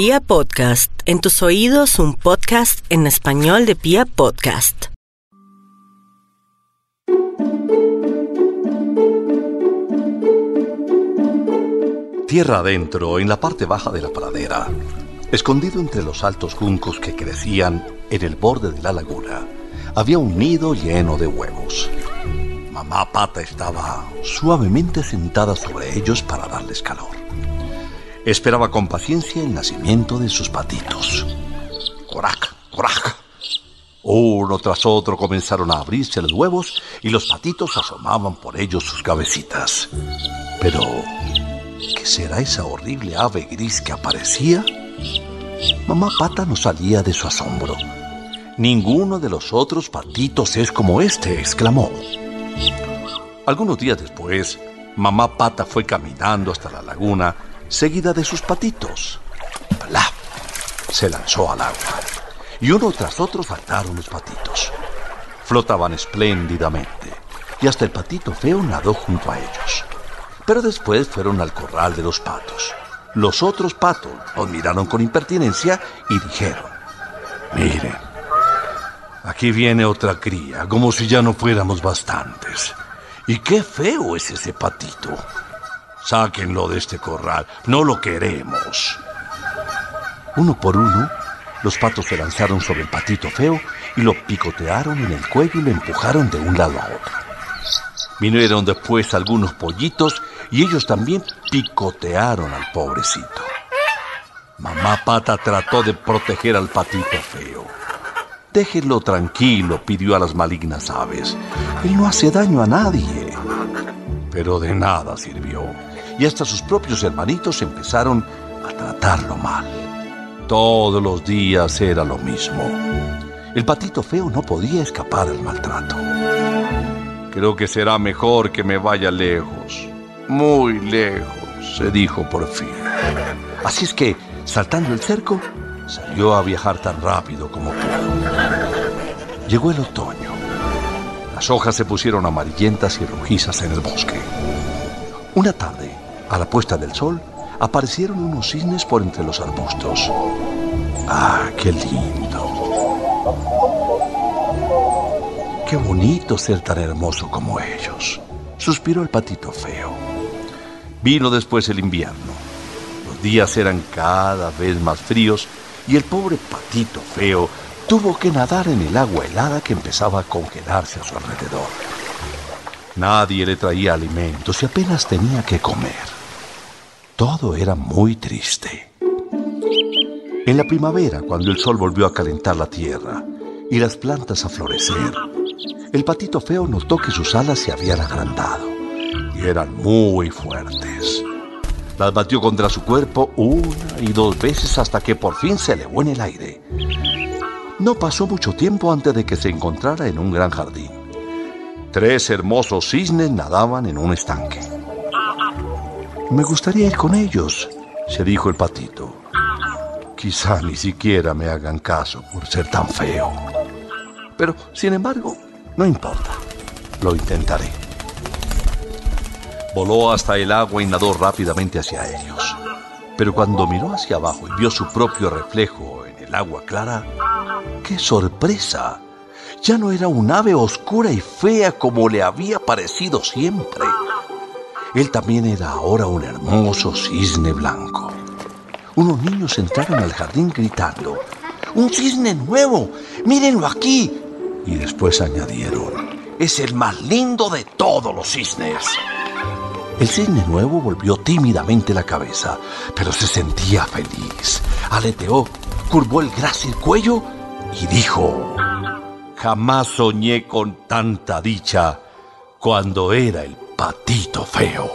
Pia Podcast, en tus oídos un podcast en español de Pia Podcast. Tierra adentro, en la parte baja de la pradera, escondido entre los altos juncos que crecían en el borde de la laguna, había un nido lleno de huevos. Mamá Pata estaba suavemente sentada sobre ellos para darles calor. Esperaba con paciencia el nacimiento de sus patitos. ¡Corac! ¡Corac! Uno tras otro comenzaron a abrirse los huevos y los patitos asomaban por ellos sus cabecitas. Pero, ¿qué será esa horrible ave gris que aparecía? Mamá Pata no salía de su asombro. Ninguno de los otros patitos es como este, exclamó. Algunos días después, mamá Pata fue caminando hasta la laguna, seguida de sus patitos. ¡Plaf! Se lanzó al agua, y uno tras otro saltaron los patitos. Flotaban espléndidamente, y hasta el patito feo nadó junto a ellos. Pero después fueron al corral de los patos. Los otros patos los miraron con impertinencia y dijeron, miren, aquí viene otra cría, como si ya no fuéramos bastantes. Y qué feo es ese patito. Sáquenlo de este corral, no lo queremos. Uno por uno, los patos se lanzaron sobre el patito feo y lo picotearon en el cuello y lo empujaron de un lado a otro. Vinieron después algunos pollitos y ellos también picotearon al pobrecito. Mamá Pata trató de proteger al patito feo. Déjenlo tranquilo, pidió a las malignas aves. Él no hace daño a nadie. Pero de nada sirvió. Y hasta sus propios hermanitos empezaron a tratarlo mal. Todos los días era lo mismo. El patito feo no podía escapar al maltrato. Creo que será mejor que me vaya lejos, muy lejos, se dijo por fin. Así es que, saltando el cerco, salió a viajar tan rápido como pudo. Llegó el otoño. Las hojas se pusieron amarillentas y rojizas en el bosque. Una tarde, a la puesta del sol, aparecieron unos cisnes por entre los arbustos. ¡Ah, qué lindo! Qué bonito ser tan hermoso como ellos, suspiró el patito feo. Vino después el invierno. Los días eran cada vez más fríos y el pobre patito feo tuvo que nadar en el agua helada que empezaba a congelarse a su alrededor. Nadie le traía alimentos y apenas tenía que comer. Todo era muy triste. En la primavera, cuando el sol volvió a calentar la tierra y las plantas a florecer, el patito feo notó que sus alas se habían agrandado y eran muy fuertes. Las batió contra su cuerpo una y dos veces hasta que por fin se elevó en el aire. No pasó mucho tiempo antes de que se encontrara en un gran jardín. Tres hermosos cisnes nadaban en un estanque. Me gustaría ir con ellos, se dijo el patito. Quizá ni siquiera me hagan caso por ser tan feo. Pero, sin embargo, no importa. Lo intentaré. Voló hasta el agua y nadó rápidamente hacia ellos. Pero cuando miró hacia abajo y vio su propio reflejo en el agua clara, ¡qué sorpresa! Ya no era un ave oscura y fea como le había parecido siempre. Él también era ahora un hermoso cisne blanco. Unos niños entraron al jardín gritando, ¡Un cisne nuevo! ¡Mírenlo aquí! Y después añadieron, ¡Es el más lindo de todos los cisnes! El cisne nuevo volvió tímidamente la cabeza, pero se sentía feliz. Aleteó, curvó el grácil cuello y dijo, Jamás soñé con tanta dicha cuando era el patito feo.